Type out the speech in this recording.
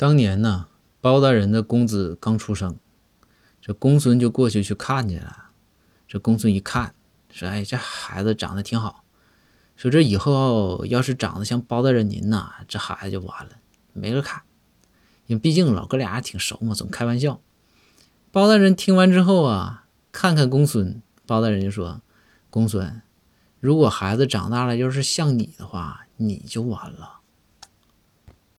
当年呢，包大人的公子刚出生，这公孙就过去去看去了。这公孙一看，说：“哎，这孩子长得挺好。说这以后要是长得像包大人您呐，这孩子就完了，没人看。因为毕竟老哥俩挺熟嘛，总开玩笑。”包大人听完之后啊，看看公孙，包大人就说：“公孙，如果孩子长大了要是像你的话，你就完了。”